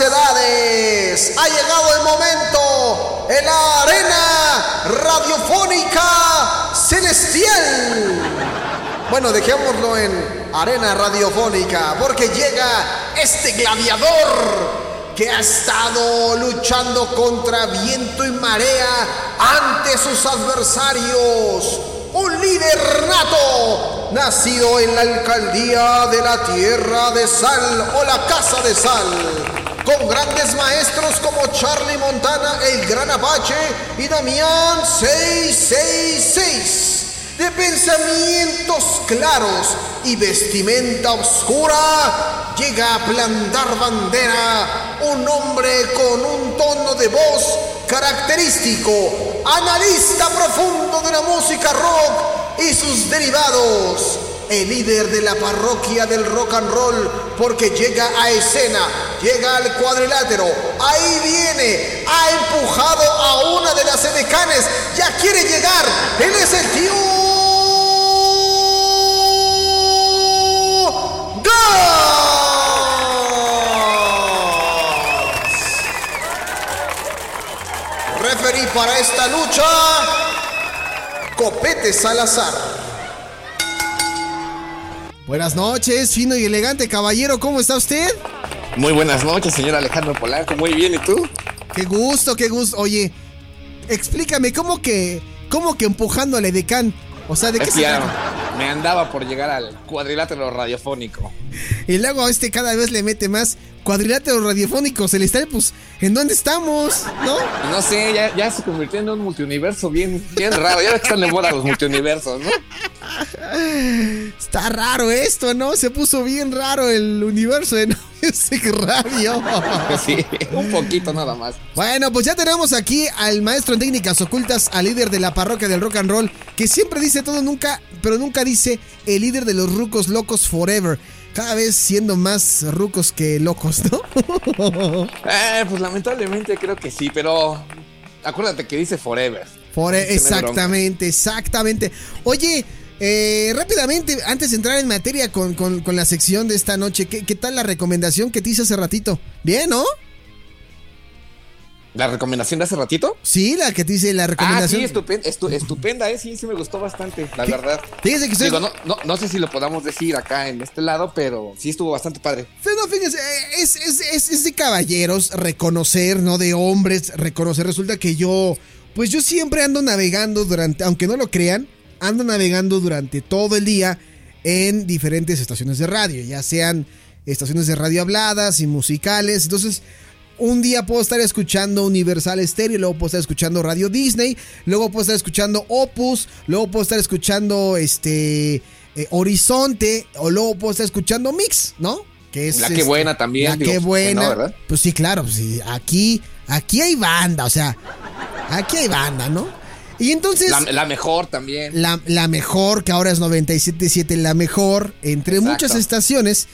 edades. Ha llegado el momento en la arena radiofónica celestial. Bueno, dejémoslo en arena radiofónica porque llega este gladiador que ha estado luchando contra viento y marea ante sus adversarios. Un líder nato, nacido en la alcaldía de la Tierra de Sal o la Casa de Sal, con grandes maestros como Charlie Montana, el Gran Apache y Damián 666 de pensamientos claros y vestimenta oscura, llega a plantar bandera un hombre con un tono de voz característico, analista profundo de la música rock y sus derivados. El líder de la parroquia del rock and roll porque llega a escena, llega al cuadrilátero, ahí viene, ha empujado a una de las edecanes, ya quiere llegar, él es el tío Referí para esta lucha, Copete Salazar. Buenas noches, fino y elegante caballero, ¿cómo está usted? Muy buenas noches, señor Alejandro Polanco, muy bien, ¿y tú? Qué gusto, qué gusto. Oye, explícame, ¿cómo que, cómo que empujando al edecán? O sea, ¿de qué se Me andaba por llegar al cuadrilátero radiofónico. Y luego este cada vez le mete más cuadrilátero radiofónico celestial, pues, ¿en dónde estamos? ¿No? No sé, ya, se convirtió en un multiuniverso bien, bien raro. Ya están de moda los multiuniversos, ¿no? Está raro esto, ¿no? Se puso bien raro el universo de ese Radio. Sí, un poquito nada más. Bueno, pues ya tenemos aquí al maestro en técnicas ocultas, al líder de la parroquia del rock and roll, que siempre dice todo, nunca, pero nunca dice el líder de los rucos locos forever cada vez siendo más rucos que locos, ¿no? eh, pues lamentablemente creo que sí, pero acuérdate que dice forever. exactamente, exactamente. Oye, eh, rápidamente, antes de entrar en materia con, la sección de esta noche, ¿qué, ¿qué, tal la recomendación que te hice hace ratito? Bien, ¿no? ¿La recomendación de hace ratito? Sí, la que te dice la recomendación. Ah, sí, estupenda, estupenda, ¿eh? Sí, sí me gustó bastante, la verdad. Fíjese que Digo, no, no, no, sé si lo podamos decir acá en este lado, pero sí estuvo bastante padre. No, fíjese, es, es, es, de caballeros reconocer, no de hombres reconocer. Resulta que yo, pues yo siempre ando navegando durante, aunque no lo crean, ando navegando durante todo el día en diferentes estaciones de radio, ya sean estaciones de radio habladas y musicales. Entonces, un día puedo estar escuchando Universal Stereo, luego puedo estar escuchando Radio Disney, luego puedo estar escuchando Opus, luego puedo estar escuchando este eh, Horizonte, o luego puedo estar escuchando Mix, ¿no? Que es la que este, buena también. La que buena. pues sí, claro, pues sí, aquí, aquí hay banda, o sea, aquí hay banda, ¿no? Y entonces. La, mejor también. La, la, mejor, que ahora es 97.7, la mejor, entre muchas estaciones.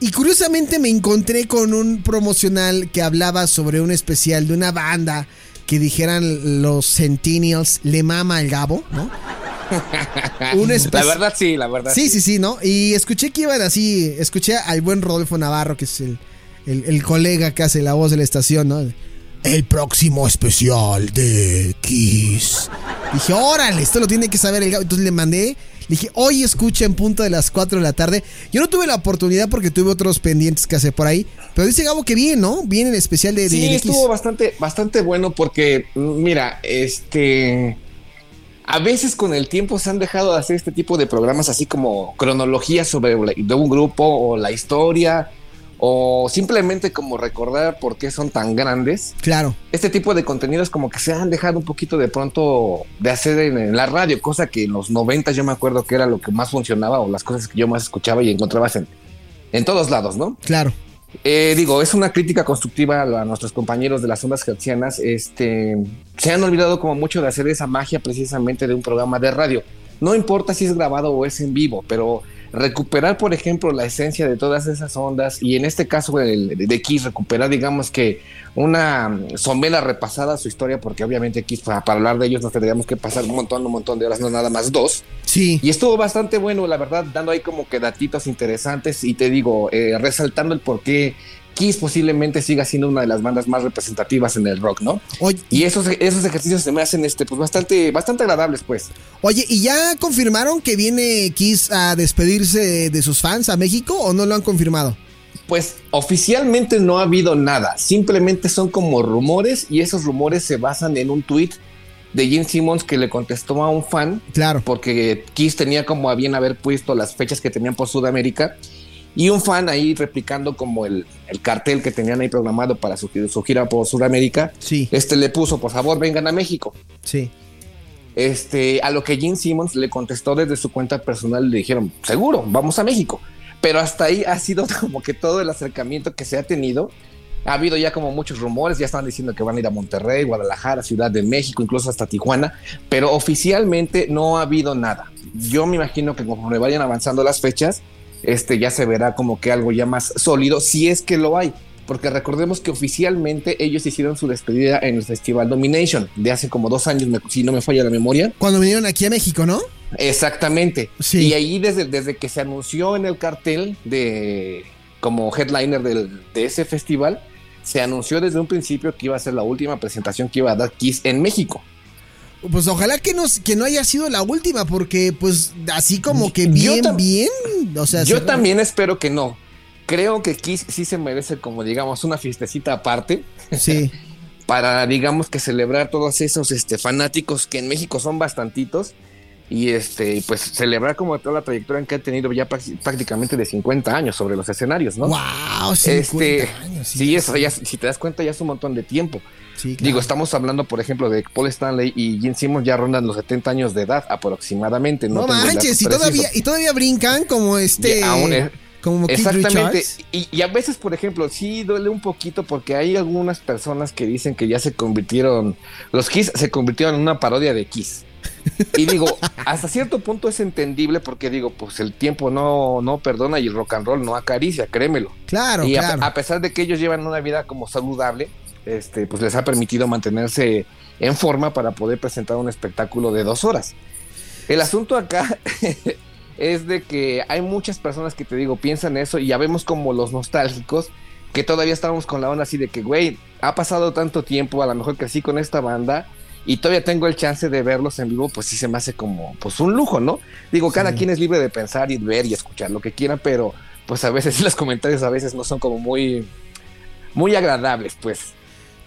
Y curiosamente me encontré con un promocional que hablaba sobre un especial de una banda que dijeran los Centennials le mama al Gabo, ¿no? la verdad sí, la verdad. Sí, sí, sí, ¿no? Y escuché que iban así, escuché al buen Rodolfo Navarro, que es el, el, colega que hace la voz de la estación, ¿no? El próximo especial de Kiss. Dije, órale, esto lo tiene que saber el Gabo. Entonces le mandé dije, hoy escucha en punto de las 4 de la tarde. Yo no tuve la oportunidad porque tuve otros pendientes que hacer por ahí. Pero dice Gabo que bien, ¿no? Bien en especial de, Sí, estuvo bastante, bastante bueno porque, mira, este. A veces con el tiempo se han dejado de hacer este tipo de programas así como cronologías sobre de un grupo o la historia o simplemente como recordar por qué son tan grandes. Claro. Este tipo de contenidos como que se han dejado un poquito de pronto de hacer en, la radio, cosa que en los 90 yo me acuerdo que era lo que más funcionaba o las cosas que yo más escuchaba y encontrabas en, en todos lados, ¿no? Claro. Eh, digo, es una crítica constructiva a, nuestros compañeros de las ondas hertzianas. Este, se han olvidado como mucho de hacer esa magia precisamente de un programa de radio. No importa si es grabado o es en vivo, pero recuperar, por ejemplo, la esencia de todas esas ondas y en este caso el, de X recuperar, digamos que una somela repasada a su historia, porque obviamente X para, hablar de ellos nos tendríamos que pasar un montón, un montón de horas, no nada más dos. Sí. Y estuvo bastante bueno, la verdad, dando ahí como que datitos interesantes y te digo, eh, resaltando el por qué Kiss posiblemente siga siendo una de las bandas más representativas en el rock, ¿no? y esos, esos ejercicios se me hacen este, pues bastante, bastante agradables, pues. Oye, ¿y ya confirmaron que viene Kiss a despedirse de sus fans a México o no lo han confirmado? Pues oficialmente no ha habido nada, simplemente son como rumores y esos rumores se basan en un tweet de Gene Simmons que le contestó a un fan. Claro. Porque Kiss tenía como a bien haber puesto las fechas que tenían por Sudamérica y un fan ahí replicando como el, cartel que tenían ahí programado para su, gira por Sudamérica. Sí. Este le puso, por favor, vengan a México. Sí. Este, a lo que Gene Simmons le contestó desde su cuenta personal, le dijeron, seguro, vamos a México. Pero hasta ahí ha sido como que todo el acercamiento que se ha tenido. Ha habido ya como muchos rumores, ya están diciendo que van a ir a Monterrey, Guadalajara, Ciudad de México, incluso hasta Tijuana, pero oficialmente no ha habido nada. Yo me imagino que conforme vayan avanzando las fechas, este ya se verá como que algo ya más sólido, si es que lo hay. Porque recordemos que oficialmente ellos hicieron su despedida en el Festival Domination de hace como dos años, si no me falla la memoria. Cuando vinieron aquí a México, ¿no? Exactamente. Y ahí desde, desde que se anunció en el cartel de como headliner de ese festival, se anunció desde un principio que iba a ser la última presentación que iba a dar Kiss en México. Pues ojalá que no, que no haya sido la última, porque pues así como que bien, bien. O sea, yo también espero que no. Creo que Kiss sí se merece como digamos una fiestecita aparte. Sí. para digamos que celebrar todos esos este, fanáticos que en México son bastantitos y este pues celebrar como toda la trayectoria que ha tenido ya prácticamente de 50 años sobre los escenarios, ¿no? Wow, 50 este, años. Sí, eso ya si te das cuenta ya es un montón de tiempo. Digo, estamos hablando, por ejemplo, de Paul Stanley y Gene Simmons ya rondan los 70 años de edad aproximadamente. No, no manches, y todavía, y todavía brincan como este... como Exactamente. Y, y, a veces, por ejemplo, sí duele un poquito porque hay algunas personas que dicen que ya se convirtieron, los Kiss se convirtieron en una parodia de Kiss. Y digo, hasta cierto punto es entendible porque digo, pues el tiempo no, no perdona y el rock and roll no acaricia, créemelo. Claro, y claro. A, pesar de que ellos llevan una vida como saludable, este, pues les ha permitido mantenerse en forma para poder presentar un espectáculo de dos horas. El asunto acá es de que hay muchas personas que te digo, piensan eso y ya vemos como los nostálgicos que todavía estamos con la onda así de que, güey, ha pasado tanto tiempo, a lo mejor crecí con esta banda y todavía tengo el chance de verlos en vivo, pues sí se me hace como pues un lujo, ¿no? Digo, cada quien es libre de pensar y ver y escuchar lo que quiera, pero pues a veces los comentarios a veces no son como muy muy agradables, pues.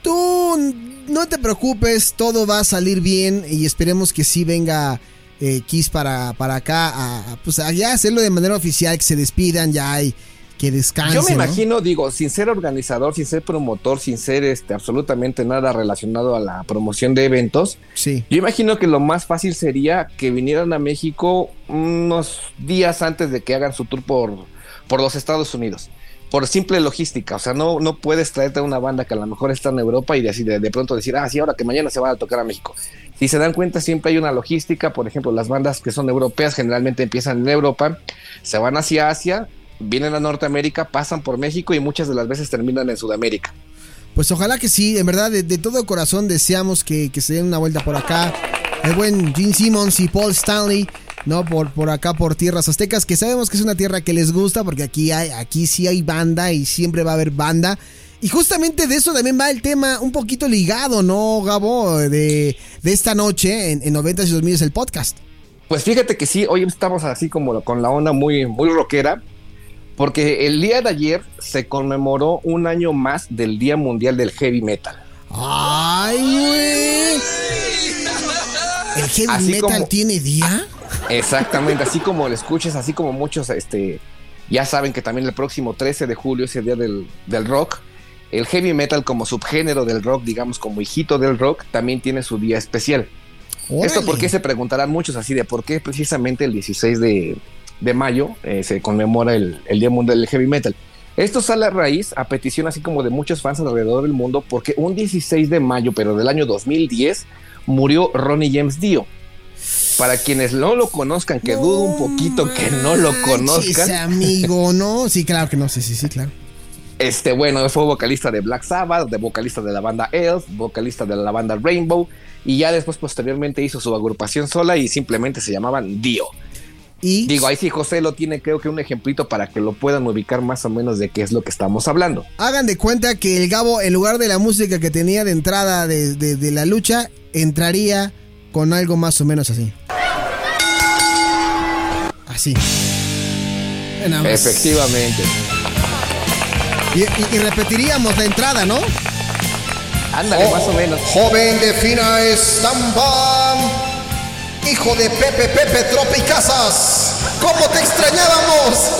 Tú no te preocupes, todo va a salir bien y esperemos que sí venga eh, Kiss para, para acá a, pues allá hacerlo de manera oficial, que se despidan ya hay que descansen. Yo me imagino, digo, sin ser organizador, sin ser promotor, sin ser este absolutamente nada relacionado a la promoción de eventos. Sí. Yo imagino que lo más fácil sería que vinieran a México unos días antes de que hagan su tour por, por los Estados Unidos. Por simple logística, o sea, no, no puedes traerte a una banda que a lo mejor está en Europa y de, de, pronto decir, ah, sí, ahora que mañana se va a tocar a México. Si se dan cuenta, siempre hay una logística, por ejemplo, las bandas que son europeas generalmente empiezan en Europa, se van hacia Asia, vienen a Norteamérica, pasan por México y muchas de las veces terminan en Sudamérica. Pues ojalá que sí, en verdad, de, todo corazón deseamos que, se den una vuelta por acá. El buen Gene Simmons y Paul Stanley, ¿no? Por, por acá, por tierras aztecas, que sabemos que es una tierra que les gusta, porque aquí, hay, aquí sí hay banda y siempre va a haber banda. Y justamente de eso también va el tema un poquito ligado, ¿no, Gabo? De, esta noche en, en 90 y 2000 es el podcast. Pues fíjate que sí, hoy estamos así como con la onda muy, muy rockera. Porque el día de ayer se conmemoró un año más del Día Mundial del Heavy Metal. ¡Ay, güey! ¿El heavy metal tiene día? Exactamente, así como lo escuches, así como muchos este, ya saben que también el próximo 13 de julio es el día del, rock. El heavy metal como subgénero del rock, digamos como hijito del rock, también tiene su día especial. Esto porque se preguntarán muchos así de por qué precisamente el 16 de, de mayo eh, se conmemora el, Día Mundial del Heavy Metal. Esto sale a raíz, a petición así como de muchos fans alrededor del mundo, porque un 16 de mayo, pero del año 2010, murió Ronnie James Dio. Para quienes no lo conozcan, que dudo un poquito que no lo conozcan. Amigo, ¿no? Sí, claro que no, sí, sí, sí, claro. Este, bueno, fue vocalista de Black Sabbath, de vocalista de la banda Elf, vocalista de la banda Rainbow, y ya después posteriormente hizo su agrupación sola y simplemente se llamaban Dio. Y Digo, ahí sí José lo tiene, creo que un ejemplito para que lo puedan ubicar más o menos de qué es lo que estamos hablando. hagan de cuenta que el Gabo, en lugar de la música que tenía de entrada de, de- de la lucha, entraría con algo más o menos así. Así. Efectivamente. Y, y- y repetiríamos la entrada, ¿no? Ándale, más o menos. Joven de fina estampa, hijo de Pepe Pepe Tropicazas, ¿cómo te extrañábamos?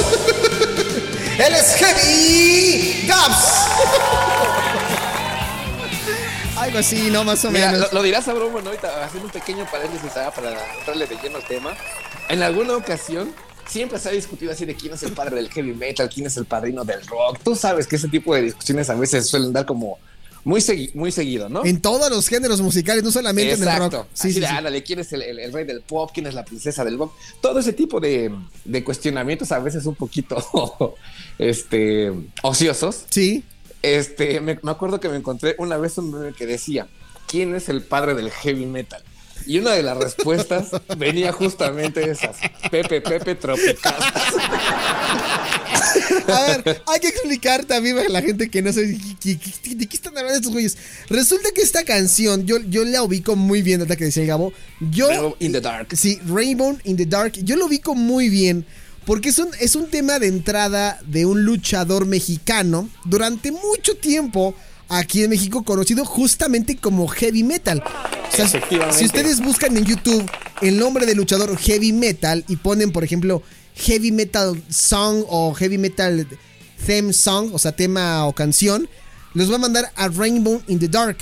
Él es Heavy Gaps. Algo así, ¿no? Más o Mira, menos. lo, lo dirás a broma, ¿no? Ahorita haciendo un pequeño paréntesis para entrarle de lleno al tema. En alguna ocasión siempre se ha discutido así de quién es el padre del heavy metal, quién es el padrino del rock. Tú sabes que ese tipo de discusiones a veces suelen dar como muy, segui- muy seguido, ¿no? En todos los géneros musicales, no solamente en el Exacto. rock. Así de, ándale, quién es el, el- el rey del pop, quién es la princesa del pop. Todo ese tipo de, de cuestionamientos a veces un poquito este, ociosos. Sí. Este, me, me acuerdo que me encontré una vez un meme que decía, ¿quién es el padre del heavy metal? Y una de las respuestas venía justamente esas, Pepe, Pepe Tropical. A ver, hay que explicar también a la gente que no sabe de qué- están hablando estos güeyes. Resulta que esta canción, yo, yo la ubico muy bien, ahorita que decía el Gabo. Yo, Pero in the dark. sí, Rainbow in the Dark, yo lo ubico muy bien. Porque es un, es un tema de entrada de un luchador mexicano durante mucho tiempo aquí en México conocido justamente como heavy metal. O sea, si ustedes buscan en YouTube el nombre del luchador heavy metal y ponen, por ejemplo, heavy metal song o heavy metal theme song, o sea, tema o canción, los va a mandar a Rainbow in the Dark.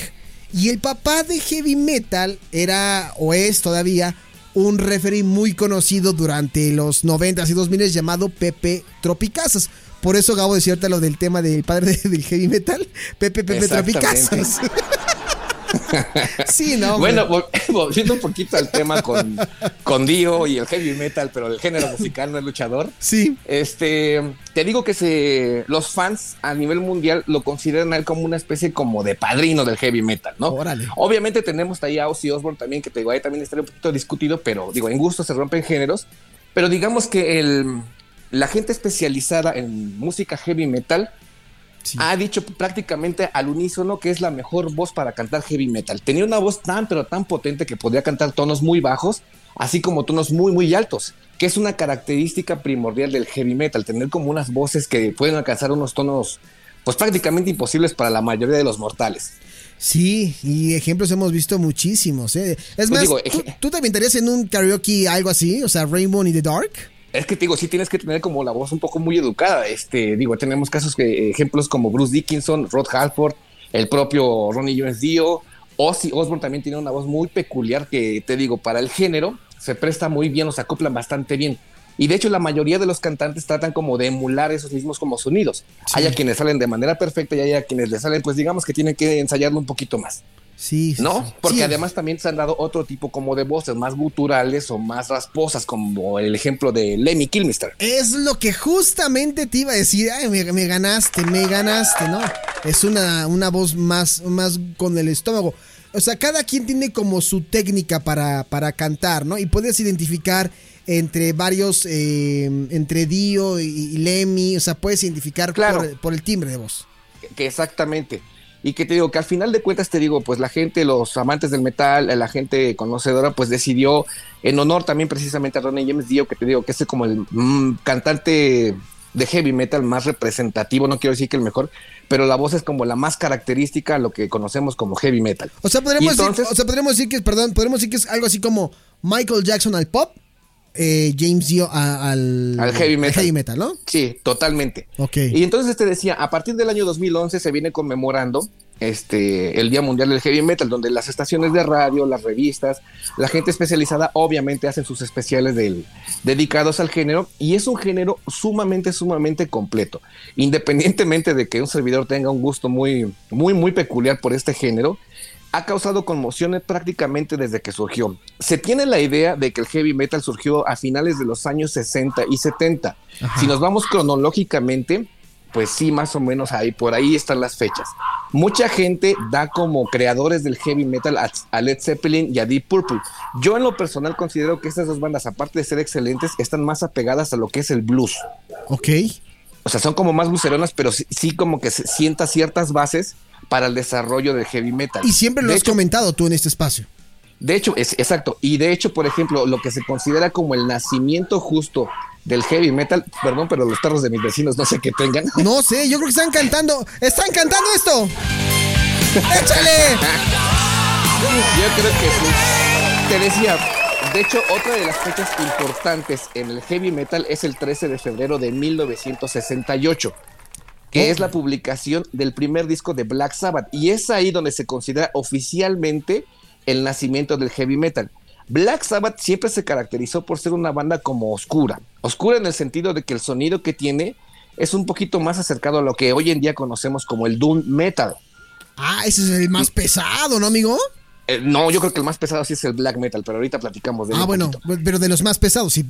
Y el papá de heavy metal era o es todavía un referee muy conocido durante los 90s y 2000s llamado Pepe Tropicazas. Por eso Gabo decía lo del tema del padre de- del heavy metal, Pepe Pepe. Tropicazas. sí, no. Bueno, vol- volviendo un poquito al tema con, con Dio y el heavy metal, pero el género musical no es luchador. Sí. Este, te digo que se, los fans a nivel mundial lo consideran a él como una especie como de padrino del heavy metal, ¿no? Órale. Obviamente tenemos ahí a Ozzy Osbourne también, que te digo, ahí también estaría un poquito discutido, pero digo, en gusto se rompen géneros. Pero digamos que el, la gente especializada en música heavy metal Sí. ha dicho prácticamente al unísono que es la mejor voz para cantar heavy metal. Tenía una voz tan pero tan potente que podía cantar tonos muy bajos, así como tonos muy muy altos, que es una característica primordial del heavy metal, tener como unas voces que pueden alcanzar unos tonos pues prácticamente imposibles para la mayoría de los mortales. Sí, y ejemplos hemos visto muchísimos. ¿eh? Es más, digo, ¿tú, tú te aventarías en un karaoke algo así? O sea, Rainbow in the Dark. Es que te digo, sí tienes que tener como la voz un poco muy educada. Este, digo, tenemos casos que ejemplos como Bruce Dickinson, Rod Halford, el propio Ronnie Jones Dio, Ozzy Osbourne también tiene una voz muy peculiar que te digo, para el género se presta muy bien, o se acoplan bastante bien. Y de hecho la mayoría de los cantantes tratan como de emular esos mismos como sonidos. Hay a quienes salen de manera perfecta y hay a quienes les salen, pues digamos que tienen que ensayarlo un poquito más. Sí, sí, ¿no? sí. Porque Sí, además también se han dado otro tipo como de voces más guturales o más rasposas, como el ejemplo de Lemmy Kilmister. Es lo que justamente te iba a decir. Ay, me, me ganaste, me ganaste, ¿no? Es una, una voz más, más con el estómago. O sea, cada quien tiene como su técnica para, para cantar, ¿no? Y puedes identificar entre varios, eh, entre Dio y, y Lemmy, o sea, puedes identificar Claro. por, por el timbre de voz. Que exactamente. Y que te digo que al final de cuentas te digo, pues la gente, los amantes del metal, la gente conocedora, pues decidió en honor también precisamente a Ronnie James Dio, que te digo que es como el mm, cantante de heavy metal más representativo, no quiero decir que el mejor, pero la voz es como la más característica a lo que conocemos como heavy metal. O sea, podríamos, entonces- decir, o sea, podríamos decir que, perdón, podríamos decir que es algo así como Michael Jackson al pop, eh, James Dio a- al, Al heavy metal. heavy metal, ¿no? Sí, totalmente. Ok. Y entonces te decía, a partir del año 2011 se viene conmemorando este el Día Mundial del Heavy Metal, donde las estaciones de radio, las revistas, la gente especializada obviamente hacen sus especiales del, dedicados al género y es un género sumamente, sumamente completo. Independientemente de que un servidor tenga un gusto muy, muy, muy peculiar por este género, ha causado conmociones prácticamente desde que surgió. Se tiene la idea de que el heavy metal surgió a finales de los años 60 y 70. Si nos vamos cronológicamente, pues sí, más o menos ahí, por ahí están las fechas. Mucha gente da como creadores del heavy metal a, Led Zeppelin y a Deep Purple. Yo en lo personal considero que estas dos bandas, aparte de ser excelentes, están más apegadas a lo que es el blues. Ok. O sea, son como más buceronas, pero sí, como que se sienta ciertas bases para el desarrollo del heavy metal. Y siempre lo has comentado tú en este espacio. De hecho, es exacto. Y de hecho, por ejemplo, lo que se considera como el nacimiento justo del heavy metal, perdón, pero los perros de mis vecinos no sé qué tengan. No sé, yo creo que están cantando. ¡Están cantando esto! ¡Échale! yo creo que sí. Te decía, de hecho, otra de las fechas importantes en el heavy metal es el 13 de febrero de 1968 que es la publicación del primer disco de Black Sabbath. Y es ahí donde se considera oficialmente el nacimiento del heavy metal. Black Sabbath siempre se caracterizó por ser una banda como oscura. Oscura en el sentido de que el sonido que tiene es un poquito más acercado a lo que hoy en día conocemos como el doom metal. Ah, ese es el más pesado, ¿no, amigo? Eh, no, yo creo que el más pesado sí es el black metal, pero ahorita platicamos de Ah, bueno, pero de los más pesados, sí.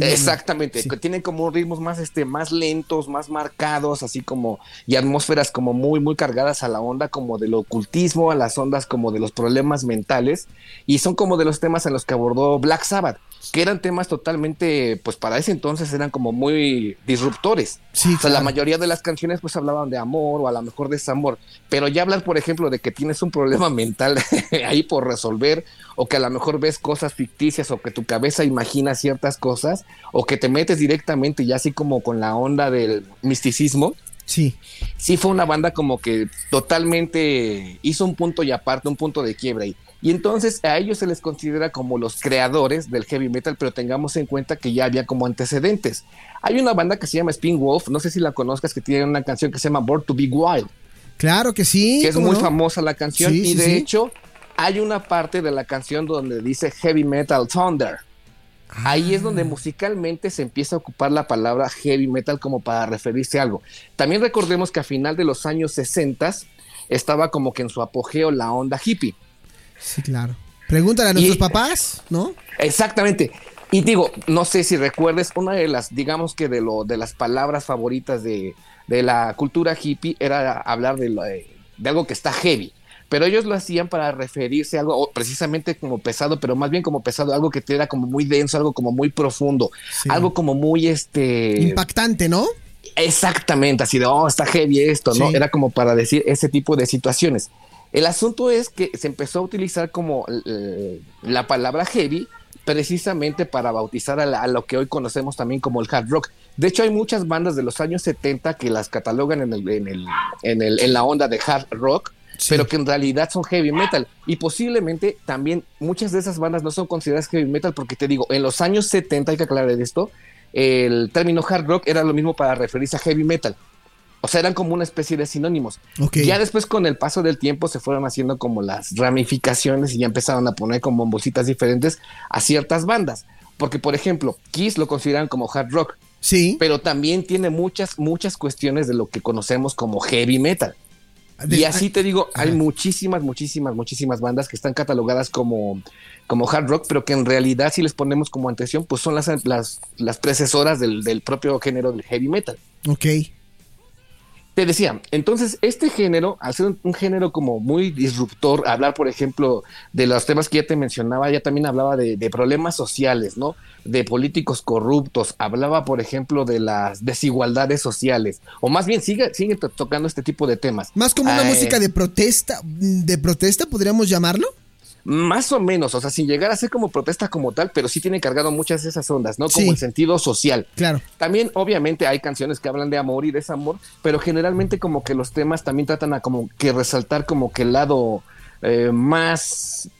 Exactamente, que tienen como ritmos más, este, más lentos, más marcados, así como, y atmósferas como muy, muy cargadas a la onda como del ocultismo, a las ondas como de los problemas mentales, y son como de los temas en los que abordó Black Sabbath que eran temas totalmente, pues para ese entonces eran como muy disruptores. Sí, o sea, la mayoría de las canciones pues hablaban de amor o a lo mejor desamor, pero ya hablar, por ejemplo, de que tienes un problema mental ahí por resolver o que a lo mejor ves cosas ficticias o que tu cabeza imagina ciertas cosas o que te metes directamente ya así como con la onda del misticismo. Sí. Sí fue una banda como que totalmente hizo un punto y aparte, un punto de quiebra y y entonces a ellos se les considera como los creadores del heavy metal, pero tengamos en cuenta que ya había como antecedentes. Hay una banda que se llama Spin Wolf, no sé si la conozcas, que tiene una canción que se llama Born to Be Wild. Claro que sí. Que es muy famosa la canción. y de hecho, hay una parte de la canción donde dice Heavy Metal Thunder. Ahí es donde ah. musicalmente se empieza a ocupar la palabra heavy metal como para referirse a algo. También recordemos que a final de los años 60 estaba como que en su apogeo la onda hippie. Sí, claro. Pregúntale a nuestros papás, ¿no? Exactamente. Y digo, no sé si recuerdes, una de las, digamos que de lo, de las palabras favoritas de, la cultura hippie era hablar de, de, algo que está heavy. Pero ellos lo hacían para referirse a algo precisamente como pesado, pero más bien como pesado, algo que era como muy denso, algo como muy profundo, algo como muy este. Impactante, ¿no? Exactamente, así de, oh, está heavy esto, ¿no? Era como para decir ese tipo de situaciones. El asunto es que se empezó a utilizar como eh, la palabra heavy precisamente para bautizar a, lo que hoy conocemos también como el hard rock. De hecho, hay muchas bandas de los años 70 que las catalogan en, el, en, el, en, el, en la onda de hard rock, pero que en realidad son heavy metal. Y posiblemente también muchas de esas bandas no son consideradas heavy metal porque te digo, en los años 70, hay que aclarar esto, el término hard rock era lo mismo para referirse a heavy metal. O sea, eran como una especie de sinónimos. Ya después con el paso del tiempo se fueron haciendo como las ramificaciones y ya empezaron a poner como bolsitas diferentes a ciertas bandas. Porque, por ejemplo, Kiss lo consideran como hard rock. Sí. Pero también tiene muchas, muchas cuestiones de lo que conocemos como heavy metal. y así te digo, hay muchísimas, muchísimas, muchísimas bandas que están catalogadas como, como hard rock, pero que en realidad si les ponemos como atención, pues son las, las, las precesoras del, del propio género del heavy metal. Ok. Te decía, entonces este género, al ser un, género como muy disruptor, hablar, por ejemplo, de los temas que ya te mencionaba, ya también hablaba de, problemas sociales, ¿no? De políticos corruptos, hablaba, por ejemplo, de las desigualdades sociales, o más bien sigue, sigue tocando este tipo de temas. Más como una eh, música de protesta, de protesta, podríamos llamarlo. Más o menos, o sea, sin llegar a ser como protesta como tal, pero sí tiene cargado muchas de esas ondas, ¿no? Como el sentido social. Claro. También, obviamente, hay canciones que hablan de amor y desamor, pero generalmente como que los temas también tratan a como que resaltar como que el lado eh, más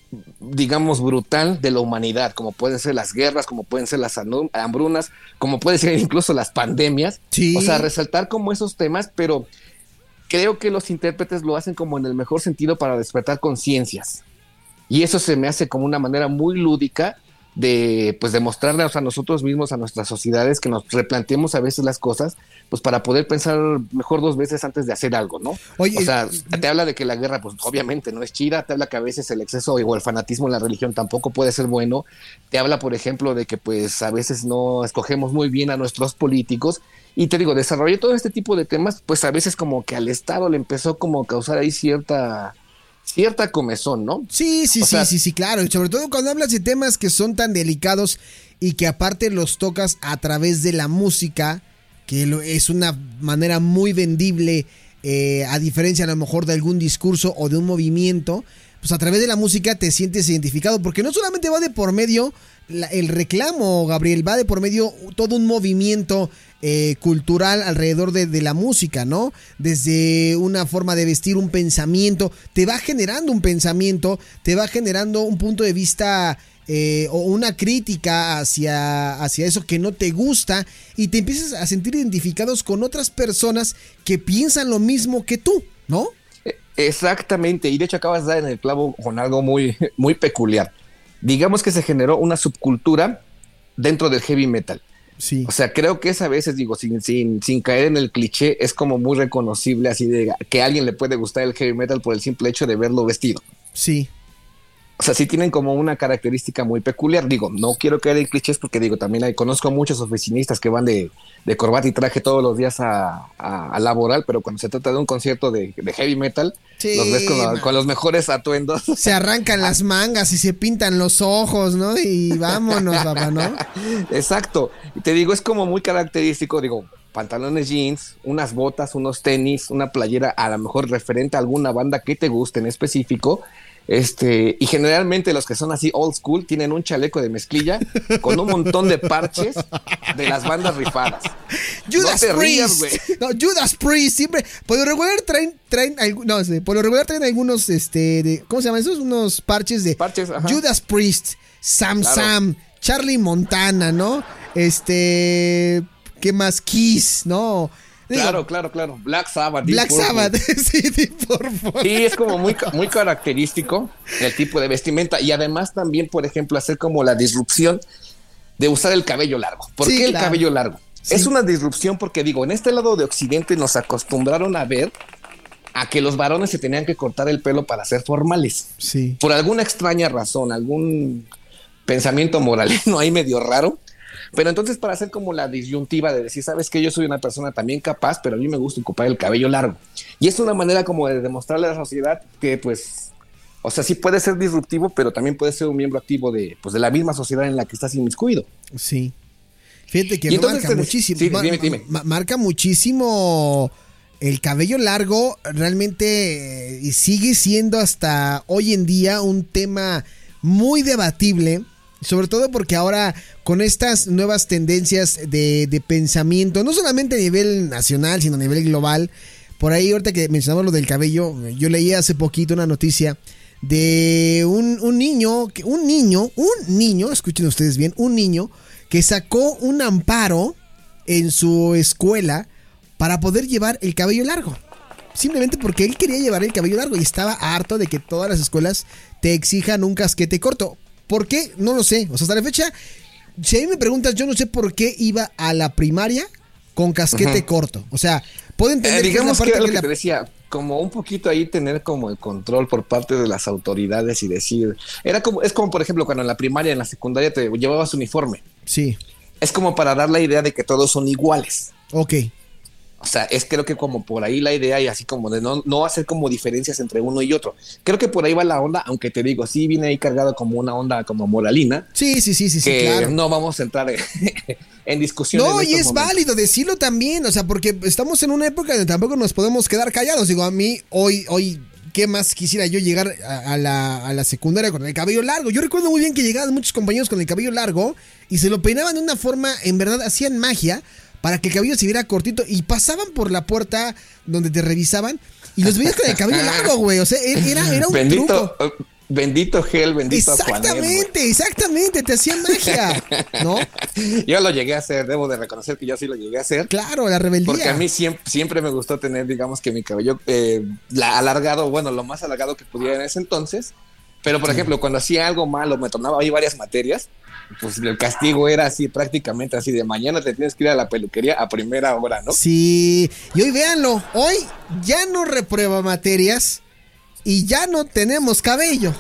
digamos, brutal de la humanidad, como pueden ser las guerras, como pueden ser las hambrunas, como pueden ser incluso las pandemias. Sí. O sea, resaltar como esos temas, pero creo que los intérpretes lo hacen como en el mejor sentido para despertar conciencias. Y eso se me hace como una manera muy lúdica de pues demostrarnos a nosotros mismos, a nuestras sociedades, que nos replanteemos a veces las cosas, pues para poder pensar mejor dos veces antes de hacer algo, ¿no? Oye, o sea, te habla de que la guerra, pues obviamente no es chida, te habla que a veces el exceso o el fanatismo en la religión tampoco puede ser bueno, te habla, por ejemplo, de que pues a veces no escogemos muy bien a nuestros políticos, y te digo, desarrollé todo este tipo de temas, pues a veces como que al Estado le empezó como a causar ahí cierta cierta comezón, ¿no? Sí, sí, sí, sí, sí, claro. Y sobre todo cuando hablas de temas que son tan delicados y que aparte los tocas a través de la música, que es una manera muy vendible, eh, a diferencia a lo mejor de algún discurso o de un movimiento, pues a través de la música te sientes identificado, porque no solamente va de por medio el reclamo, Gabriel, va de por medio todo un movimiento eh, cultural alrededor de, la música, ¿no? Desde una forma de vestir, un pensamiento, te va generando un pensamiento, te va generando un punto de vista eh, o una crítica hacia, hacia eso que no te gusta y te empiezas a sentir identificados con otras personas que piensan lo mismo que tú, ¿no? E, exactamente, y de hecho acabas de dar en el clavo con algo muy, muy peculiar. Digamos que se generó una subcultura dentro del heavy metal. O sea, creo que esa a veces, digo, sin, sin, sin caer en el cliché, es como muy reconocible así de que a alguien le puede gustar el heavy metal por el simple hecho de verlo vestido. Sí. O sea, sí tienen como una característica muy peculiar. Digo, no quiero caer en clichés porque digo, también hay, conozco muchos oficinistas que van de, de corbata y traje todos los días a, a, laboral, pero cuando se trata de un concierto de, de heavy metal, los ves con, con, los mejores atuendos. Se arrancan las mangas y se pintan los ojos, ¿no? Y vámonos, papá, ¿no? Exacto. Y te digo, es como muy característico, digo, pantalones jeans, unas botas, unos tenis, una playera, a lo mejor referente a alguna banda que te guste en específico este, y generalmente los que son así old school tienen un chaleco de mezclilla con un montón de parches de las bandas rifadas. Judas no Priest. no, Judas Priest siempre. Por lo regular traen, traen no, por lo regular traen algunos, este, de, ¿cómo se llaman esos? Unos parches de parches, Judas Priest, Sam Sam, Charlie Montana, ¿no? Este, ¿qué más? Kiss, ¿no? Claro, claro, claro. Black Sabbath. Black Sabbath, sí, por favor. Sí, es como muy, muy característico el tipo de vestimenta y además también, por ejemplo, hacer como la disrupción de usar el cabello largo. ¿Por qué el cabello largo? Es una disrupción porque digo, en este lado de Occidente nos acostumbraron a ver a que los varones se tenían que cortar el pelo para ser formales. Sí. Por alguna extraña razón, algún pensamiento moralino ahí medio raro pero entonces para hacer como la disyuntiva de decir, sabes que yo soy una persona también capaz, pero a mí me gusta ocupar el cabello largo. Y es una manera como de demostrarle a la sociedad que pues, o sea, sí puede ser disruptivo, pero también puede ser un miembro activo de, pues, de la misma sociedad en la que estás inmiscuido. Sí. Fíjate que marca muchísimo. dime, dime. marca muchísimo el cabello largo realmente eh, sigue siendo hasta hoy en día un tema muy debatible sobre todo porque ahora con estas nuevas tendencias de, pensamiento, no solamente a nivel nacional, sino a nivel global, por ahí ahorita que mencionamos lo del cabello, yo leí hace poquito una noticia de un, un niño, un niño, un niño, escuchen ustedes bien, un niño que sacó un amparo en su escuela para poder llevar el cabello largo. Simplemente porque él quería llevar el cabello largo y estaba harto de que todas las escuelas te exijan un casquete corto. ¿Por qué? No lo sé. O sea, hasta la fecha, si a mí me preguntas, yo no sé por qué iba a la primaria con casquete corto. O sea, pueden entender eh, digamos que, lo que, te decía, como un poquito ahí tener como el control por parte de las autoridades y decir, era como es como por ejemplo cuando en la primaria, en la secundaria te llevabas uniforme. Sí. Es como para dar la idea de que todos son iguales. Ok. O sea, es creo que como por ahí la idea y así como de no, no hacer como diferencias entre uno y otro. Creo que por ahí va la onda, aunque te digo, sí viene ahí cargado como una onda como moralina. Sí, sí, sí, sí, que claro. No vamos a entrar en, discusión. No, y es válido decirlo también, o sea, porque estamos en una época donde tampoco nos podemos quedar callados. Digo, a mí hoy, hoy, ¿qué más quisiera yo llegar a, la, a la secundaria con el cabello largo? Yo recuerdo muy bien que llegaban muchos compañeros con el cabello largo y se lo peinaban de una forma, en verdad, hacían magia para que el cabello se viera cortito y pasaban por la puerta donde te revisaban y los veías con el cabello largo, güey. O sea, era, era un bendito, uh, Bendito gel, bendito Exactamente, exactamente, te hacían magia, ¿no? yo lo llegué a hacer, debo de reconocer que yo sí lo llegué a hacer. Claro, la rebeldía. Porque a mí siempre, siempre me gustó tener, digamos que mi cabello eh, alargado, bueno, lo más alargado que pudiera en ese entonces Pero, por ejemplo, cuando hacía algo malo, me tornaba ahí varias materias, pues el castigo era así, prácticamente así, de mañana te tienes que ir a la peluquería a primera hora, ¿no? Sí, y hoy véanlo, hoy ya no reprueba materias y ya no tenemos cabello.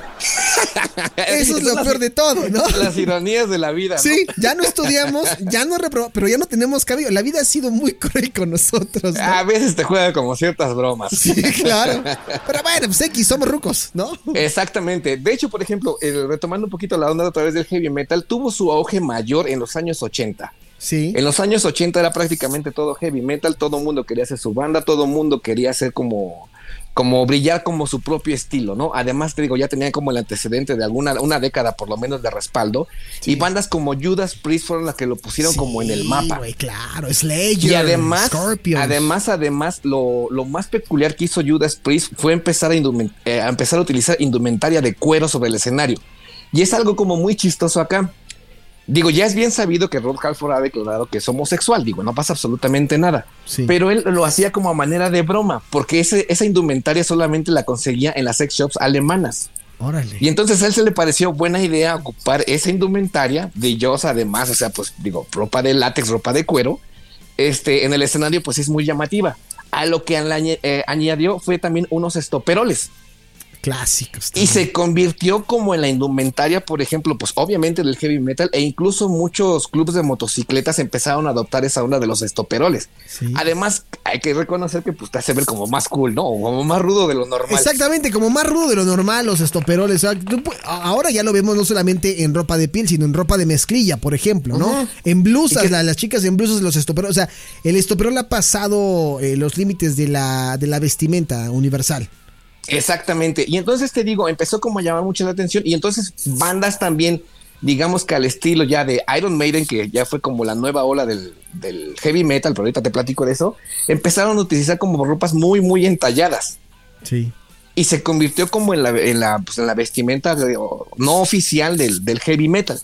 Eso es lo peor de todo, ¿no? Las ironías de la vida. Sí, ya no estudiamos, ya no reprobamos, pero ya no tenemos cabello. La vida ha sido muy cruel con nosotros. ¿no? A veces te juega como ciertas bromas. Sí, claro. Pero bueno, pues X, somos rucos, ¿no? Exactamente. De hecho, por ejemplo, eh, retomando un poquito la onda a través del heavy metal, tuvo su auge mayor en los años 80. Sí. En los años 80 era prácticamente todo heavy metal, todo el mundo quería hacer su banda, todo el mundo quería hacer como como brillar como su propio estilo, ¿no? Además, te digo, ya tenían como el antecedente de alguna una década por lo menos de respaldo Sí. y bandas como Judas Priest fueron las que lo pusieron como en el mapa. güey, claro, Slayer. Y además, Scorpions. además, además, lo, lo más peculiar que hizo Judas Priest fue empezar a, eh, a empezar a utilizar indumentaria de cuero sobre el escenario. Y es algo como muy chistoso acá. Digo, ya es bien sabido que Rob Halford ha declarado que es homosexual, digo, no pasa absolutamente nada. Sí. Pero él lo hacía como a manera de broma, porque ese, esa indumentaria solamente la conseguía en las sex shops alemanas. Órale. Y entonces a él se le pareció buena idea ocupar esa indumentaria, brillosa además, o sea, pues digo, ropa de látex, ropa de cuero, este, en el escenario pues es muy llamativa. A lo que eh, añadió fue también unos estoperoles Clásicos. y se convirtió como en la indumentaria, por ejemplo, pues obviamente del heavy metal e incluso muchos clubes de motocicletas empezaron a adoptar esa onda de los estoperoles. Sí. Además, hay que reconocer que pues te hace ver como más cool, ¿no? O como más rudo de lo normal. Exactamente, como más rudo de lo normal, los estoperoles. O sea, tú pu- a- ahora ya lo vemos no solamente en ropa de piel, sino en ropa de mezclilla, por ejemplo, ¿no? En blusas, Y que- la- las chicas en blusas, los estoperoles. O sea, el estoperol ha pasado eh, los límites de la, de la vestimenta universal. Exactamente. Y entonces te digo, empezó como a llamar mucho la atención y entonces bandas también, digamos que al estilo ya de Iron Maiden, que ya fue como la nueva ola del, del heavy metal, pero ahorita te platico de eso, empezaron a utilizar como ropas muy, muy entalladas. Sí. Y se convirtió como en la, en la, pues, en la vestimenta de- no oficial del, del heavy metal.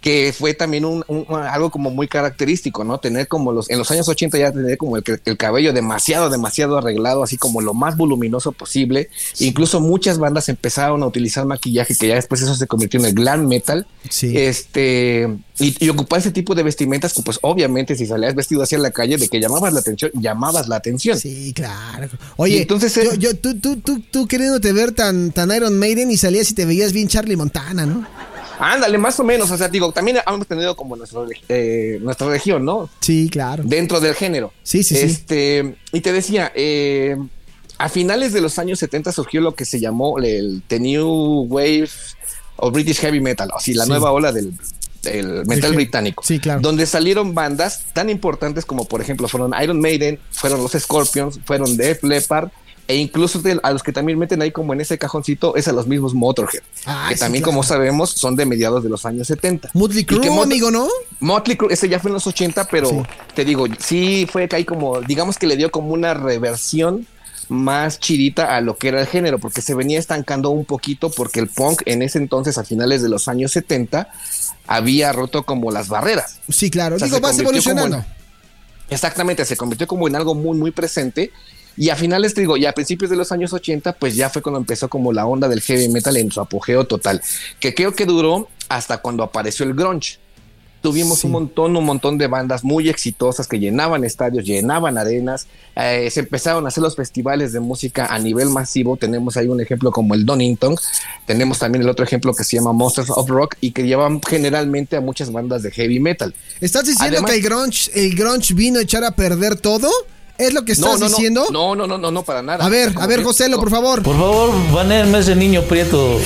Que fue también un, un- algo como muy característico, ¿no? Tener como los, en los años 80 ya tener como el, el cabello demasiado, demasiado arreglado, así como lo más voluminoso posible. Incluso muchas bandas empezaron a utilizar maquillaje, que ya después eso se convirtió en el glam metal. Sí. Este, y, y ocupar ese tipo de vestimentas, que pues obviamente si salías vestido hacia la calle, de que llamabas la atención, llamabas la atención. Sí, claro. Oye, Y entonces, yo, eh, yo- tú, tú, tú, tú queriéndote ver tan, tan Iron Maiden y salías y te veías bien Charlie Montana, ¿no? Ándale, más o menos. O sea, digo, también hemos tenido como nuestro, eh, nuestra región, ¿no? Sí, claro. Dentro del género. Sí, sí, sí. este, Y te decía, eh, a finales de los años 70 surgió lo que se llamó el The New Wave of British Heavy Metal, o sea, la Sí. nueva ola del, del metal británico. sí, claro. Donde salieron bandas tan importantes como, por ejemplo, fueron Iron Maiden, fueron los Scorpions, fueron Def Leppard. E incluso a los que también meten ahí como en ese cajoncito es a los mismos Motorhead, Ah, que sí, también claro. como sabemos son de mediados de los años 70. Motley Crue, Mot- amigo, ¿no? Motley Crue, ese ya fue en los 80, pero Sí. te digo, sí fue que hay como, digamos que le dio como una reversión más chidita a lo que era el género, porque se venía estancando un poquito, porque el punk en ese entonces, a finales de los años 70, había roto como las barreras. Sí, claro. O sea, Digo, se vas evolucionando. Exactamente, se convirtió como en algo muy, muy presente. Y a finales, te digo, y a principios de los años 80, pues ya fue cuando empezó como la onda del heavy metal en su apogeo total, que creo que duró hasta cuando apareció el grunge. Tuvimos Sí. un montón, un montón de bandas muy exitosas que llenaban estadios, llenaban arenas, eh, se empezaron a hacer los festivales de música a nivel masivo. Tenemos ahí un ejemplo como el Donington, tenemos también el otro ejemplo que se llama Monsters of Rock y que llevan generalmente a muchas bandas de heavy metal. ¿Estás diciendo Además- que el grunge, el grunge vino a echar a perder todo? ¿Es lo que estás no, no, diciendo? No, no, no, no, no, para nada. A ver, a ver, que- Joselo, por favor. Por favor, banéenme ese niño prieto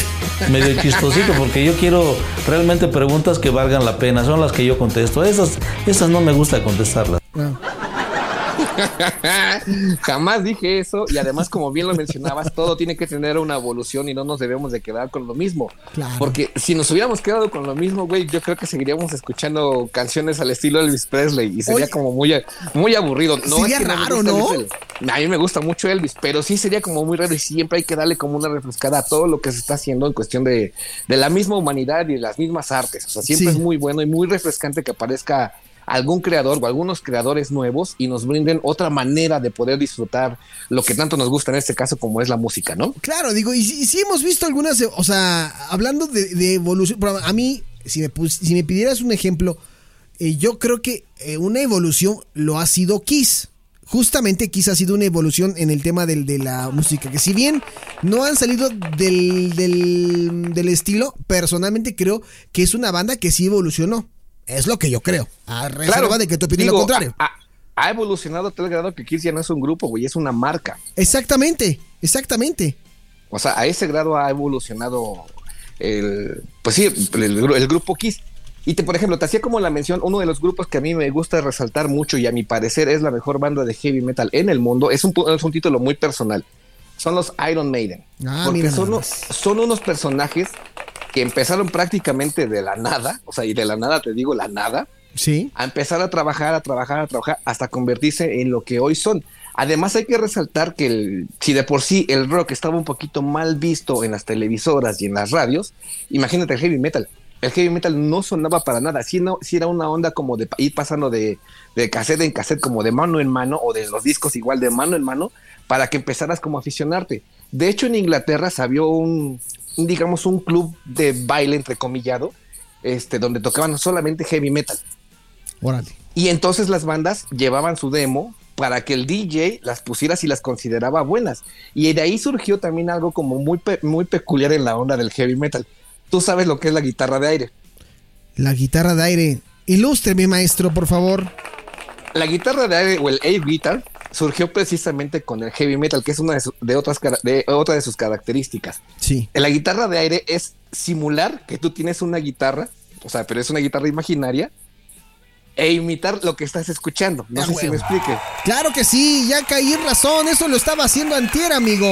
medio chistosito, porque yo quiero realmente preguntas que valgan la pena. Son las que yo contesto. Esas, esas no me gusta contestarlas. Ah, Jamás dije eso y además como bien lo mencionabas, todo tiene que tener una evolución y no nos debemos de quedar con lo mismo. Claro. Porque si nos hubiéramos quedado con lo mismo, güey, yo creo que seguiríamos escuchando canciones al estilo Elvis Presley y sería Oye. como muy, muy aburrido. No Sería es que raro, ¿no? Elvis. A mí me gusta mucho Elvis, pero sí sería como muy raro y siempre hay que darle como una refrescada a todo lo que se está haciendo en cuestión de, de la misma humanidad y de las mismas artes. O sea, siempre Sí. es muy bueno y muy refrescante que aparezca algún creador o algunos creadores nuevos y nos brinden otra manera de poder disfrutar lo que tanto nos gusta en este caso como es la música, ¿no? Claro, digo, y, sí hemos visto algunas, o sea, hablando de, evolución, a mí, si me, si me pidieras un ejemplo, eh, yo creo que eh, una evolución lo ha sido Kiss justamente Kiss ha sido una evolución en el tema de la música, que si bien no han salido del, del, estilo, personalmente creo que es una banda que sí evolucionó. Es lo que yo creo. A reserva de que tú opinas lo contrario. Ha, evolucionado a tal grado que Kiss ya no es un grupo, güey, es una marca. Exactamente, exactamente. O sea, a ese grado ha evolucionado el, pues sí, el, grupo Kiss. Y te, por ejemplo, te hacía como la mención, uno de los grupos que a mí me gusta resaltar mucho y a mi parecer es la mejor banda de heavy metal en el mundo, es un, es un título muy personal. Son los Iron Maiden. Ah, porque son, son unos personajes que empezaron prácticamente de la nada, o sea, y de la nada te digo la nada, sí. a empezar a trabajar, a trabajar, a trabajar, hasta convertirse en lo que hoy son. Además hay que resaltar que el, si de por sí el rock estaba un poquito mal visto en las televisoras y en las radios, imagínate el heavy metal. El heavy metal no sonaba para nada, si, no, si era una onda como de ir pasando de, de cassette en cassette, como de mano en mano, o de los discos igual de mano en mano, para que empezaras como a aficionarte. De hecho, en Inglaterra se un, digamos, un club de baile entrecomillado, este, donde tocaban solamente heavy metal. Órale. Y entonces las bandas llevaban su demo para que el DJ las pusiera si las consideraba buenas. Y de ahí surgió también algo como muy, muy peculiar en la onda del heavy metal. Tú sabes lo que es la guitarra de aire. La guitarra de aire. Ilustre, mi maestro, por favor. La guitarra de aire o el air guitar surgió precisamente con el heavy metal, que es una de, otras de otra de sus características. Sí. La guitarra de aire es simular que tú tienes una guitarra, o sea, pero es una guitarra imaginaria, e imitar lo que estás escuchando. No ah, sé si me explique. Claro que sí, ya caí razón, eso lo estaba haciendo antier, amigo.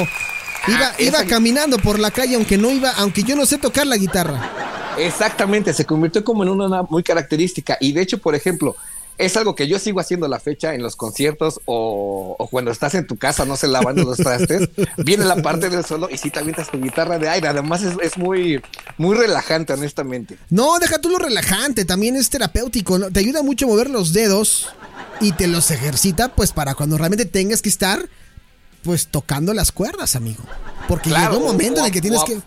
Iba, ah, iba caminando por la calle, aunque no iba, aunque yo no sé tocar la guitarra. Exactamente, se convirtió como en una muy característica. Y de hecho, por ejemplo, es algo que yo sigo haciendo la fecha en los conciertos o, cuando estás en tu casa, no se lavando los trastes, viene la parte del solo y sí también estás tu guitarra de aire. Además es, muy, muy relajante, honestamente. No, deja tú lo relajante, también es terapéutico, te ayuda mucho a mover los dedos y te los ejercita pues para cuando realmente tengas que estar pues tocando las cuerdas, amigo. Porque llega un momento en el que tienes que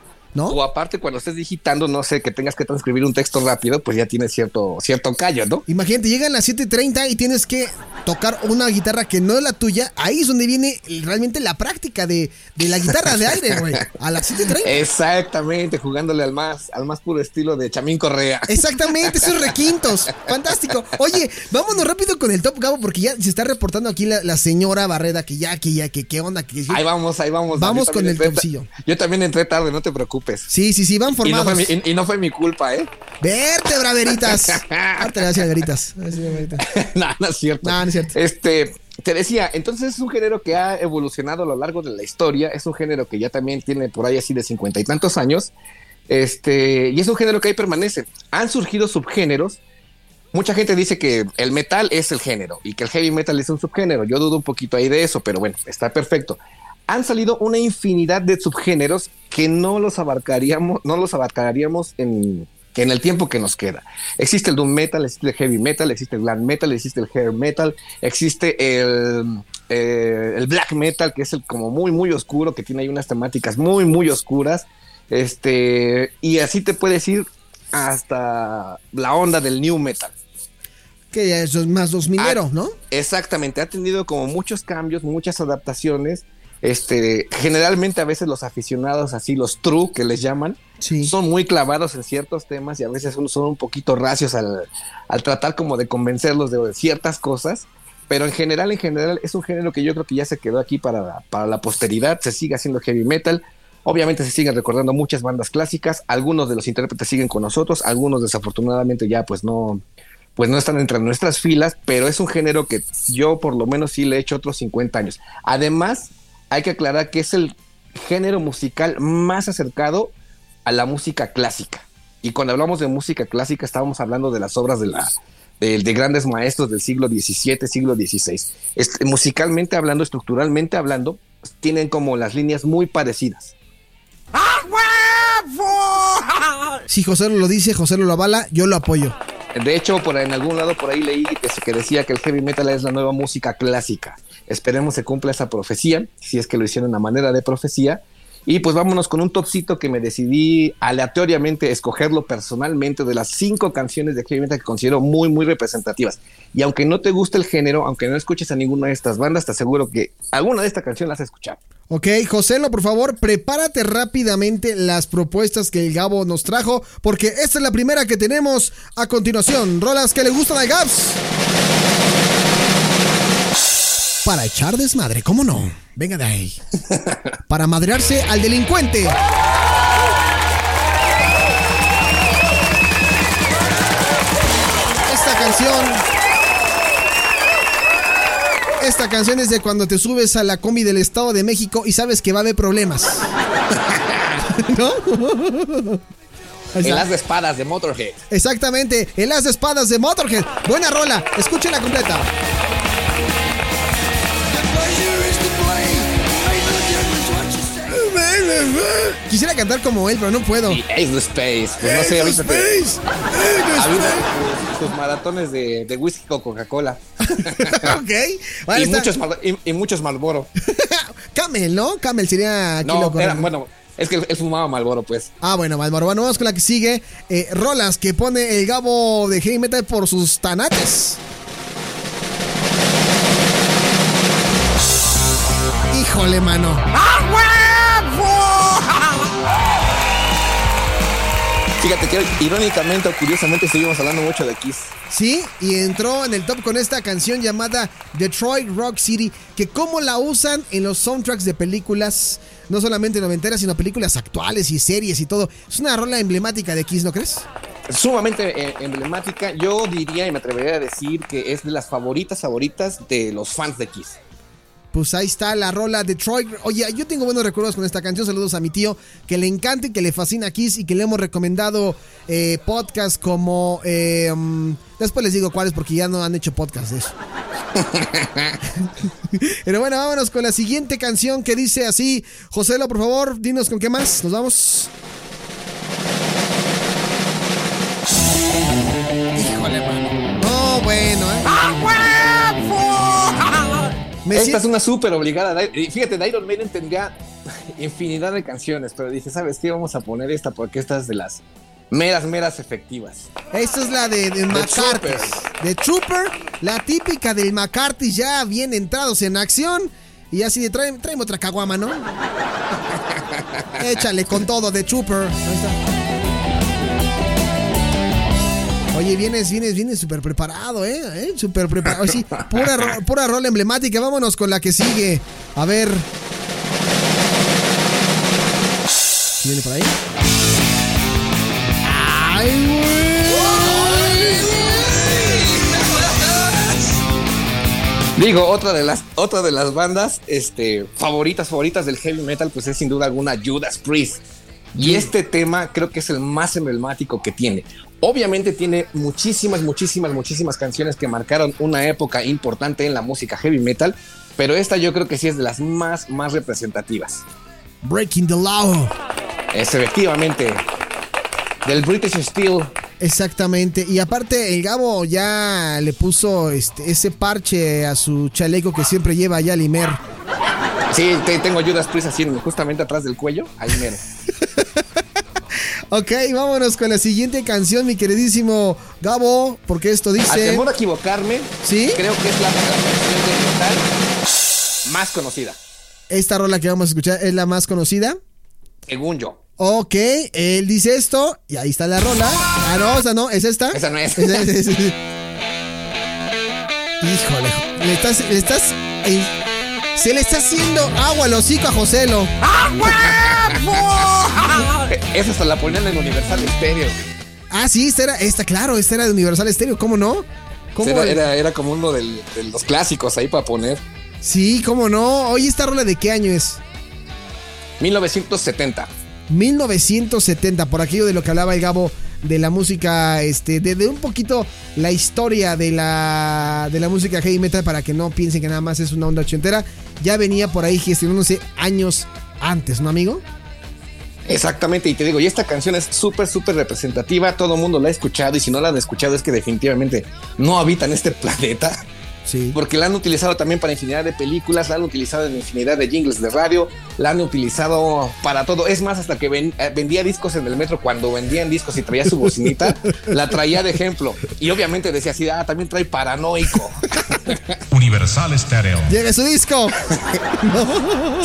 o aparte, cuando estés digitando, no sé, que tengas que transcribir un texto rápido, pues ya tienes cierto, cierto callo, ¿no? Imagínate, llegan las 7:30 y tienes que tocar una guitarra que no es la tuya. Ahí es donde viene realmente la práctica de, la guitarra de aire, güey. A las 7:30. Exactamente, jugándole al más, al más puro estilo de Chamín Correa. Exactamente, esos requintos. Fantástico. Oye, vámonos rápido con el top, Gabo, porque ya se está reportando aquí la, señora Barreda, que ya, que ya, que qué onda. Que, ahí vamos, ahí vamos. Vamos con el topcillo. Yo también entré tarde, no te preocupes. Sí, sí, sí, van formados. Y no fue mi, culpa, ¿eh? Verte, braveritas. gracias, veritas. no, no es cierto. No, no es cierto. Este, te decía, entonces es un género que ha evolucionado a lo largo de la historia, es un género que ya también tiene por ahí así de cincuenta y tantos años, este, y es un género que ahí permanece. Han surgido subgéneros, mucha gente dice que el metal es el género y que el heavy metal es un subgénero, yo dudo un poquito ahí de eso, pero bueno, está perfecto han salido una infinidad de subgéneros que no los abarcaríamos, no los abarcaríamos en, en el tiempo que nos queda. Existe el doom metal, existe el heavy metal, existe el glam metal, existe el hair metal, existe el, eh, el black metal, que es el como muy, muy oscuro, que tiene ahí unas temáticas muy, muy oscuras. Este, y así te puedes ir hasta la onda del new metal. Que ya eso es más dos mineros, ¿no? Exactamente, ha tenido como muchos cambios, muchas adaptaciones este, generalmente a veces los aficionados, así los true que les llaman, son muy clavados en ciertos temas y a veces son, un poquito racios al, tratar como de convencerlos de ciertas cosas. Pero en general, en general, es un género que yo creo que ya se quedó aquí para, para la posteridad. Se sigue haciendo heavy metal. Obviamente se siguen recordando muchas bandas clásicas. Algunos de los intérpretes siguen con nosotros. Algunos desafortunadamente ya pues no, pues no están entre nuestras filas. Pero es un género que yo por lo menos sí le he hecho otros 50 años. Además, hay que aclarar que es el género musical más acercado a la música clásica. Y cuando hablamos de música clásica, estábamos hablando de las obras de, la, de, grandes maestros del siglo XVII, siglo XVI. musicalmente hablando, estructuralmente hablando, tienen como las líneas muy parecidas. Si José lo dice, José lo avala, yo lo apoyo. De hecho, por en algún lado por ahí leí que, que decía que el heavy metal es la nueva música clásica. Esperemos se cumpla esa profecía, si es que lo hicieron a manera de profecía. Y pues vámonos con un topcito que me decidí aleatoriamente escogerlo personalmente de las cinco canciones de heavy que considero muy, muy representativas. Y aunque no te guste el género, aunque no escuches a ninguna de estas bandas, te aseguro que alguna de estas canciones las has escuchado. Ok, Joselo, por favor, prepárate rápidamente las propuestas que el Gabo nos trajo, porque esta es la primera que tenemos a continuación. Rolas que le gustan al Gabs. Para echar desmadre, ¿cómo no? Venga de ahí. Para madrearse al delincuente. Esta canción. Esta canción es de cuando te subes a la combi del Estado de México y sabes que va a haber problemas. ¿No? El as de espadas de Motorhead. Exactamente, el as de espadas de Motorhead. Buena rola, escúchenla completa. Quisiera cantar como él, pero no puedo. Y Ace the Space. Pues no sé, ahorita te- tus, maratones de, de whisky con Coca-Cola. ok. Y está. muchos, y, y muchos Malboro. Camel, ¿no? Camel sería aquí No, era, bueno, es que él, él fumaba Malboro, pues. Ah, bueno, Malboro. Bueno, vamos con la que sigue. Eh, rolas que pone el Gabo de Heavy Metal por sus tanates. Híjole, mano. Fíjate que irónicamente o curiosamente estuvimos hablando mucho de Kiss. Sí, y entró en el top con esta canción llamada Detroit Rock City, que como la usan en los soundtracks de películas, no solamente noventeras, sino películas actuales y series y todo. Es una rola emblemática de Kiss, ¿no crees? Sumamente eh, emblemática. Yo diría y me atrevería a decir que es de las favoritas favoritas de los fans de Kiss. Pues ahí está la rola Detroit. Oye, yo tengo buenos recuerdos con esta canción. Saludos a mi tío que le encanta y que le fascina Kiss y que le hemos recomendado eh, podcasts como. eh, mm, después les digo cuáles porque ya no han hecho podcast de eso. Pero bueno, vámonos con la siguiente canción que dice así. Joselo, por favor, dinos con qué más. Nos vamos. Me Esta siento- es una súper obligada. y Fíjate, Iron Maiden tendría infinidad de canciones, pero dije, ¿sabes qué? Vamos a poner esta porque esta es de las meras, meras efectivas. Esta es la de, de McCarthy. De Trooper, la típica del McCarthy ya bien entrados en acción. Y así de trae, tráeme otra caguama, ¿no? Échale con todo de Trooper. Ahí está. Oye, vienes, vienes, vienes súper preparado, ¿eh? ¿Eh? Súper preparado. Sí, pura, ro- pura rola emblemática. Vámonos con la que sigue. A ver. ¿Sí ¿Viene por ahí? ¡Ay, güey! Digo, otra de las, otra de las bandas este, favoritas, favoritas del heavy metal, pues es sin duda alguna Judas Priest. Y este tema creo que es el más emblemático que tiene. Obviamente tiene muchísimas, muchísimas, muchísimas canciones que marcaron una época importante en la música heavy metal, pero esta yo creo que sí es de las más, más representativas. Breaking the Law. Es efectivamente del British Steel. Exactamente. Y aparte, el Gabo ya le puso este, ese parche a su chaleco que siempre lleva allá Limer. Sí, te- tengo Judas Priest así justamente atrás del cuello, ahí mero. Ok, vámonos con la siguiente canción, mi queridísimo Gabo, porque esto A dice. temor a equivocarme, ¿Sí? creo que es la, canción de metal más conocida, Esta rola que vamos a escuchar es la más conocida. según yo. Ok, él dice esto y ahí está la rola. Ah, no, esa no, es esta. Esa no es. Es- es- es- Híjole, le estás, le estás, eh, se le está haciendo agua al hocico a Joselo. Esa hasta la ponían en Universal Stereo. Ah, sí, esta era, esta, claro, esta era de Universal Stereo, ¿cómo no? ¿Cómo? Era, era, era como uno del- de los clásicos ahí para poner. Sí, ¿cómo no? Oye, ¿esta rola de qué año es? 1970. 1970, por aquello de lo que hablaba el Gabo de la música, este, de, de un poquito la historia de la, de la música heavy metal para que no piensen que nada más es una onda ochentera. Ya venía por ahí gestionándose años antes, ¿no, amigo? Exactamente, y te digo, y esta canción es súper, súper representativa, todo el mundo la ha escuchado y si no la han escuchado es que definitivamente no habitan este planeta. Sí. Porque la han utilizado también para infinidad de películas, la han utilizado en infinidad de jingles de radio, la han utilizado para todo. Es más, hasta que ven- eh, vendía discos en el metro, cuando vendían discos y traía su bocinita, la traía de ejemplo. Y obviamente decía así, ah, también trae paranoico. Universal Stereo. Lleve su disco.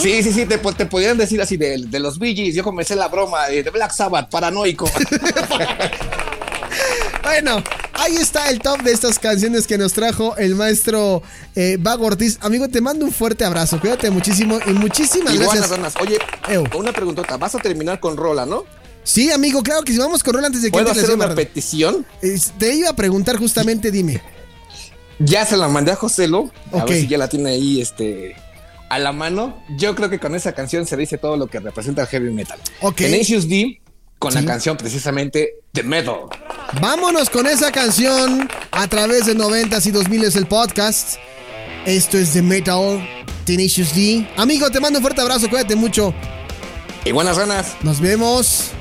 Sí, sí, sí, te, te podían decir así de, de los Bee Gees. Yo comencé la broma de Black Sabbath, paranoico. Bueno, ahí está el top de estas canciones que nos trajo el maestro eh, Vago Ortiz. Amigo, te mando un fuerte abrazo. Cuídate muchísimo y muchísimas gracias. Oye, Ew. una preguntota. Vas a terminar con Rola, ¿no? Sí, amigo, claro que si vamos con Rol antes de que ¿Puedo hacer una semana. petición? Te iba a preguntar justamente, dime. Ya se la mandé a Joselo. A Ok. ver si ya la tiene ahí este, a la mano. Yo creo que con esa canción se dice todo lo que representa el heavy metal. Ok. Tenacious D con Sí. la canción precisamente The Metal. Vámonos con esa canción a través de 90s y 2000s el podcast. Esto es The Metal Tenacious D. Amigo, te mando un fuerte abrazo, cuídate mucho. Y buenas ranas. Nos vemos.